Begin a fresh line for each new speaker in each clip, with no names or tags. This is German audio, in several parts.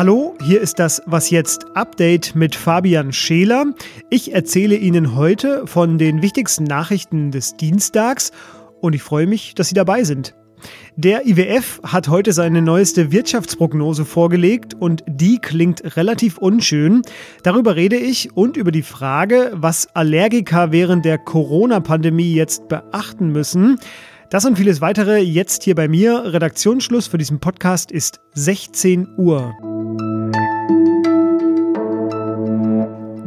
Hallo, hier ist das Was jetzt Update mit Fabian Scheler. Ich erzähle Ihnen heute von den wichtigsten Nachrichten des Dienstags und ich freue mich, dass Sie dabei sind. Der IWF hat heute seine neueste Wirtschaftsprognose vorgelegt und die klingt relativ unschön. Darüber rede ich und über die Frage, was Allergiker während der Corona-Pandemie jetzt beachten müssen. Das und vieles weitere jetzt hier bei mir. Redaktionsschluss für diesen Podcast ist 16 Uhr.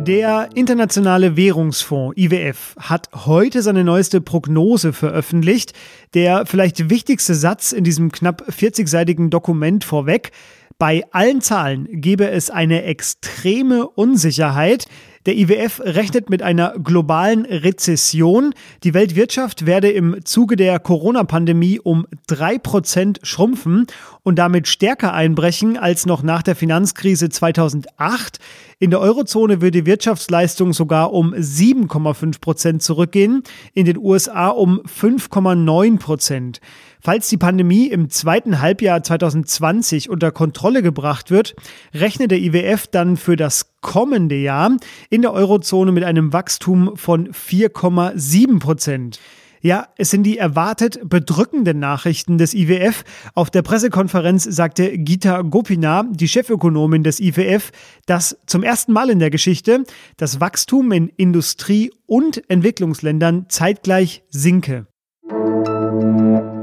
Der Internationale Währungsfonds IWF hat heute seine neueste Prognose veröffentlicht. Der vielleicht wichtigste Satz in diesem knapp 40-seitigen Dokument vorweg. Bei allen Zahlen gebe es eine extreme Unsicherheit. Der IWF rechnet mit einer globalen Rezession. Die Weltwirtschaft werde im Zuge der Corona-Pandemie um drei Prozent schrumpfen und damit stärker einbrechen als noch nach der Finanzkrise 2008. In der Eurozone würde die Wirtschaftsleistung sogar um 7,5 Prozent zurückgehen, in den USA um 5,9 Prozent. Falls die Pandemie im zweiten Halbjahr 2020 unter Kontrolle gebracht wird, rechnet der IWF dann für das kommende Jahr in der Eurozone mit einem Wachstum von 4,7 Prozent. Ja, es sind die erwartet bedrückenden Nachrichten des IWF. Auf der Pressekonferenz sagte Gita Gopina, die Chefökonomin des IWF, dass zum ersten Mal in der Geschichte das Wachstum in Industrie- und Entwicklungsländern zeitgleich sinke.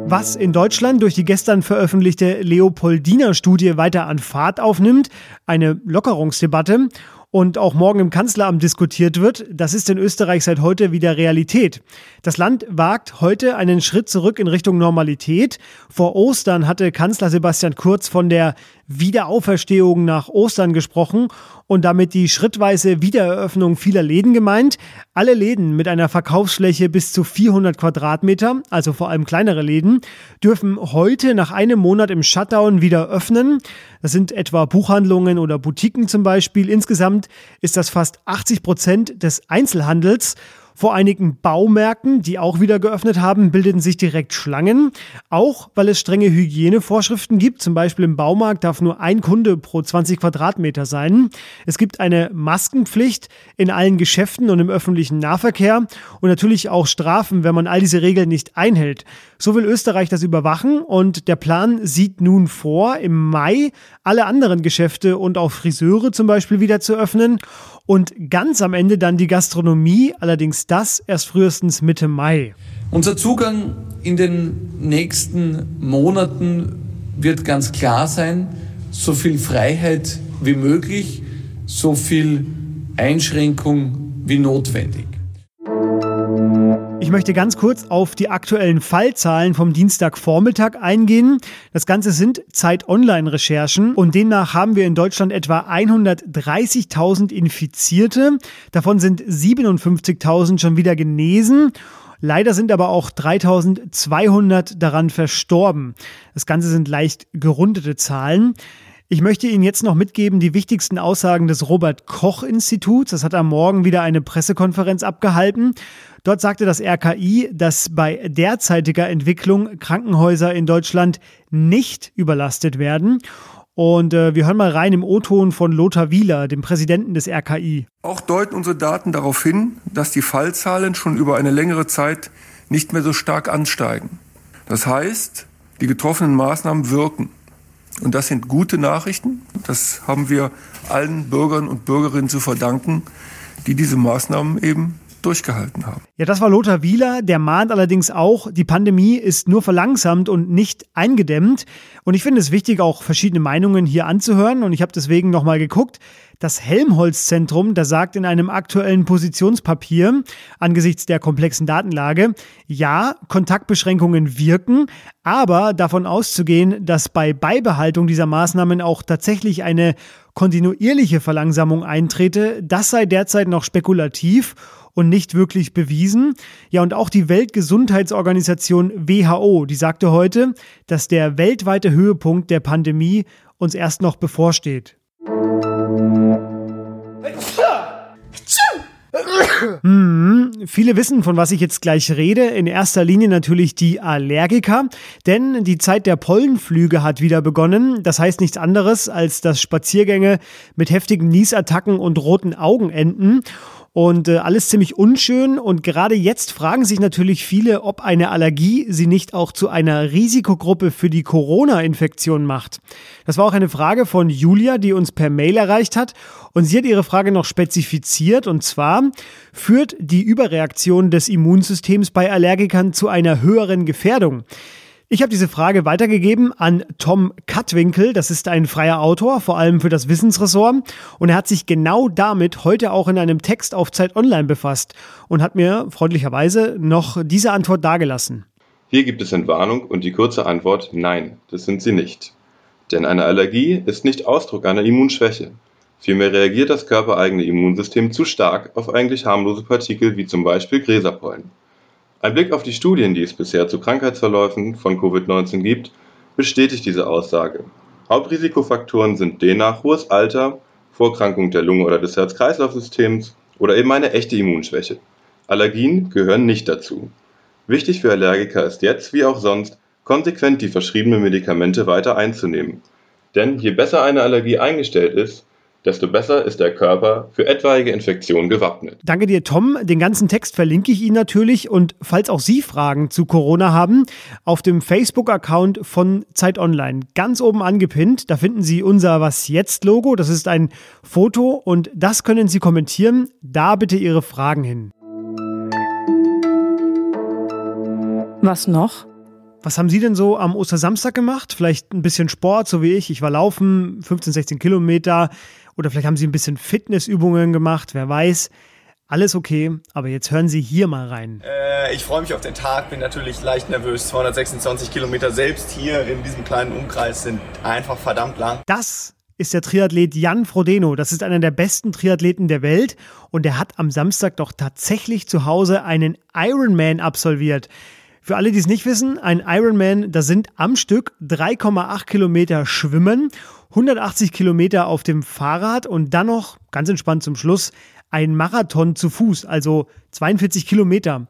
Was in Deutschland durch die gestern veröffentlichte Leopoldiner-Studie weiter an Fahrt aufnimmt, eine Lockerungsdebatte und auch morgen im Kanzleramt diskutiert wird, das ist in Österreich seit heute wieder Realität. Das Land wagt heute einen Schritt zurück in Richtung Normalität. Vor Ostern hatte Kanzler Sebastian Kurz von der Wiederauferstehung nach Ostern gesprochen und damit die schrittweise Wiedereröffnung vieler Läden gemeint. Alle Läden mit einer Verkaufsfläche bis zu 400 Quadratmeter, also vor allem kleinere Läden, dürfen heute nach einem Monat im Shutdown wieder öffnen. Das sind etwa Buchhandlungen oder Boutiquen zum Beispiel. Insgesamt ist das fast 80 Prozent des Einzelhandels vor einigen Baumärkten, die auch wieder geöffnet haben, bildeten sich direkt Schlangen. Auch weil es strenge Hygienevorschriften gibt. Zum Beispiel im Baumarkt darf nur ein Kunde pro 20 Quadratmeter sein. Es gibt eine Maskenpflicht in allen Geschäften und im öffentlichen Nahverkehr und natürlich auch Strafen, wenn man all diese Regeln nicht einhält. So will Österreich das überwachen und der Plan sieht nun vor, im Mai alle anderen Geschäfte und auch Friseure zum Beispiel wieder zu öffnen und ganz am Ende dann die Gastronomie, allerdings das erst frühestens Mitte Mai.
Unser Zugang in den nächsten Monaten wird ganz klar sein, so viel Freiheit wie möglich, so viel Einschränkung wie notwendig.
Ich möchte ganz kurz auf die aktuellen Fallzahlen vom Dienstagvormittag eingehen. Das Ganze sind Zeit-Online-Recherchen und demnach haben wir in Deutschland etwa 130.000 Infizierte. Davon sind 57.000 schon wieder genesen. Leider sind aber auch 3200 daran verstorben. Das Ganze sind leicht gerundete Zahlen. Ich möchte Ihnen jetzt noch mitgeben die wichtigsten Aussagen des Robert Koch Instituts. Das hat am Morgen wieder eine Pressekonferenz abgehalten. Dort sagte das RKI, dass bei derzeitiger Entwicklung Krankenhäuser in Deutschland nicht überlastet werden. Und äh, wir hören mal rein im O-Ton von Lothar Wieler, dem Präsidenten des RKI.
Auch deuten unsere Daten darauf hin, dass die Fallzahlen schon über eine längere Zeit nicht mehr so stark ansteigen. Das heißt, die getroffenen Maßnahmen wirken. Und das sind gute Nachrichten. Das haben wir allen Bürgern und Bürgerinnen zu verdanken, die diese Maßnahmen eben durchgehalten haben.
Ja, das war Lothar Wieler. Der mahnt allerdings auch, die Pandemie ist nur verlangsamt und nicht eingedämmt. Und ich finde es wichtig, auch verschiedene Meinungen hier anzuhören. Und ich habe deswegen nochmal geguckt. Das Helmholtz-Zentrum, das sagt in einem aktuellen Positionspapier angesichts der komplexen Datenlage, ja, Kontaktbeschränkungen wirken, aber davon auszugehen, dass bei Beibehaltung dieser Maßnahmen auch tatsächlich eine kontinuierliche Verlangsamung eintrete, das sei derzeit noch spekulativ und nicht wirklich bewiesen. Ja, und auch die Weltgesundheitsorganisation WHO, die sagte heute, dass der weltweite Höhepunkt der Pandemie uns erst noch bevorsteht. Hm, viele wissen, von was ich jetzt gleich rede. In erster Linie natürlich die Allergiker, denn die Zeit der Pollenflüge hat wieder begonnen. Das heißt nichts anderes, als dass Spaziergänge mit heftigen Niesattacken und roten Augen enden. Und äh, alles ziemlich unschön. Und gerade jetzt fragen sich natürlich viele, ob eine Allergie sie nicht auch zu einer Risikogruppe für die Corona-Infektion macht. Das war auch eine Frage von Julia, die uns per Mail erreicht hat. Und sie hat ihre Frage noch spezifiziert. Und zwar führt die Überreaktion des Immunsystems bei Allergikern zu einer höheren Gefährdung. Ich habe diese Frage weitergegeben an Tom Kattwinkel. Das ist ein freier Autor, vor allem für das Wissensressort. Und er hat sich genau damit heute auch in einem Text auf Zeit Online befasst und hat mir freundlicherweise noch diese Antwort dargelassen.
Hier gibt es Entwarnung und die kurze Antwort Nein, das sind sie nicht. Denn eine Allergie ist nicht Ausdruck einer Immunschwäche. Vielmehr reagiert das körpereigene Immunsystem zu stark auf eigentlich harmlose Partikel wie zum Beispiel Gräserpollen. Ein Blick auf die Studien, die es bisher zu Krankheitsverläufen von Covid-19 gibt, bestätigt diese Aussage. Hauptrisikofaktoren sind demnach hohes Alter, Vorkrankung der Lunge oder des Herz-Kreislauf-Systems oder eben eine echte Immunschwäche. Allergien gehören nicht dazu. Wichtig für Allergiker ist jetzt, wie auch sonst, konsequent die verschriebenen Medikamente weiter einzunehmen. Denn je besser eine Allergie eingestellt ist, desto besser ist der Körper für etwaige Infektionen gewappnet.
Danke dir, Tom. Den ganzen Text verlinke ich Ihnen natürlich. Und falls auch Sie Fragen zu Corona haben, auf dem Facebook-Account von Zeit Online ganz oben angepinnt, da finden Sie unser Was jetzt-Logo. Das ist ein Foto und das können Sie kommentieren. Da bitte Ihre Fragen hin.
Was noch?
Was haben Sie denn so am Ostersamstag gemacht? Vielleicht ein bisschen Sport, so wie ich. Ich war laufen, 15, 16 Kilometer. Oder vielleicht haben Sie ein bisschen Fitnessübungen gemacht, wer weiß. Alles okay, aber jetzt hören Sie hier mal rein.
Äh, ich freue mich auf den Tag, bin natürlich leicht nervös. 226 Kilometer selbst hier in diesem kleinen Umkreis sind einfach verdammt lang.
Das ist der Triathlet Jan Frodeno. Das ist einer der besten Triathleten der Welt und er hat am Samstag doch tatsächlich zu Hause einen Ironman absolviert. Für alle, die es nicht wissen, ein Ironman, da sind am Stück 3,8 Kilometer Schwimmen 180 Kilometer auf dem Fahrrad und dann noch, ganz entspannt zum Schluss, ein Marathon zu Fuß, also 42 Kilometer.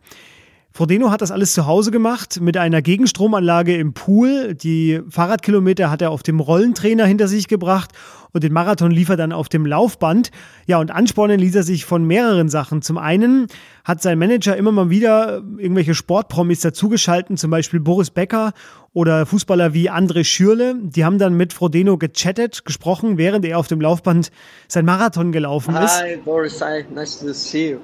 Frodeno hat das alles zu Hause gemacht mit einer Gegenstromanlage im Pool. Die Fahrradkilometer hat er auf dem Rollentrainer hinter sich gebracht und den Marathon lief er dann auf dem Laufband. Ja, und anspornen ließ er sich von mehreren Sachen. Zum einen hat sein Manager immer mal wieder irgendwelche Sportpromis dazugeschalten, zum Beispiel Boris Becker oder Fußballer wie André Schürle. Die haben dann mit Frodeno gechattet, gesprochen, während er auf dem Laufband sein Marathon gelaufen ist. Hi, Boris, hi, nice to see you.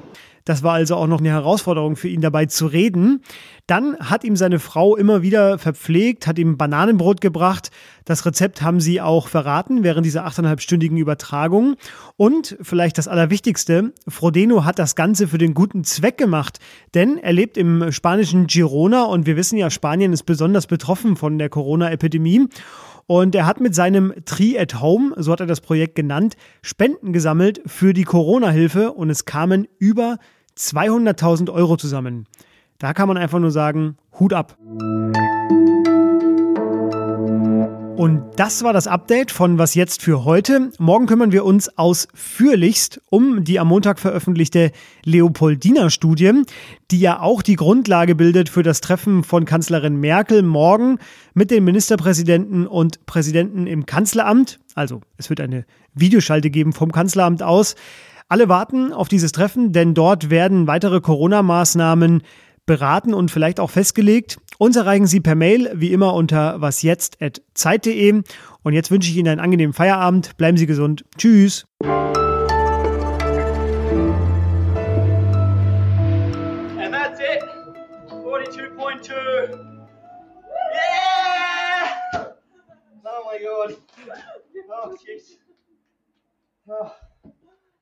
Das war also auch noch eine Herausforderung für ihn dabei zu reden. Dann hat ihm seine Frau immer wieder verpflegt, hat ihm Bananenbrot gebracht. Das Rezept haben sie auch verraten während dieser achteinhalbstündigen Übertragung. Und vielleicht das Allerwichtigste, Frodeno hat das Ganze für den guten Zweck gemacht, denn er lebt im spanischen Girona und wir wissen ja, Spanien ist besonders betroffen von der Corona-Epidemie. Und er hat mit seinem Tree at Home, so hat er das Projekt genannt, Spenden gesammelt für die Corona-Hilfe und es kamen über 200.000 Euro zusammen. Da kann man einfach nur sagen, Hut ab. Und das war das Update von Was jetzt für heute. Morgen kümmern wir uns ausführlichst um die am Montag veröffentlichte Leopoldina-Studie, die ja auch die Grundlage bildet für das Treffen von Kanzlerin Merkel morgen mit den Ministerpräsidenten und Präsidenten im Kanzleramt. Also es wird eine Videoschalte geben vom Kanzleramt aus. Alle warten auf dieses Treffen, denn dort werden weitere Corona-Maßnahmen beraten und vielleicht auch festgelegt. Uns erreichen Sie per Mail, wie immer unter wasjetzt.zeit.de. Und jetzt wünsche ich Ihnen einen angenehmen Feierabend. Bleiben Sie gesund. Tschüss. And that's it. 42.2. Yeah! Oh my god. Oh, jeez. Oh.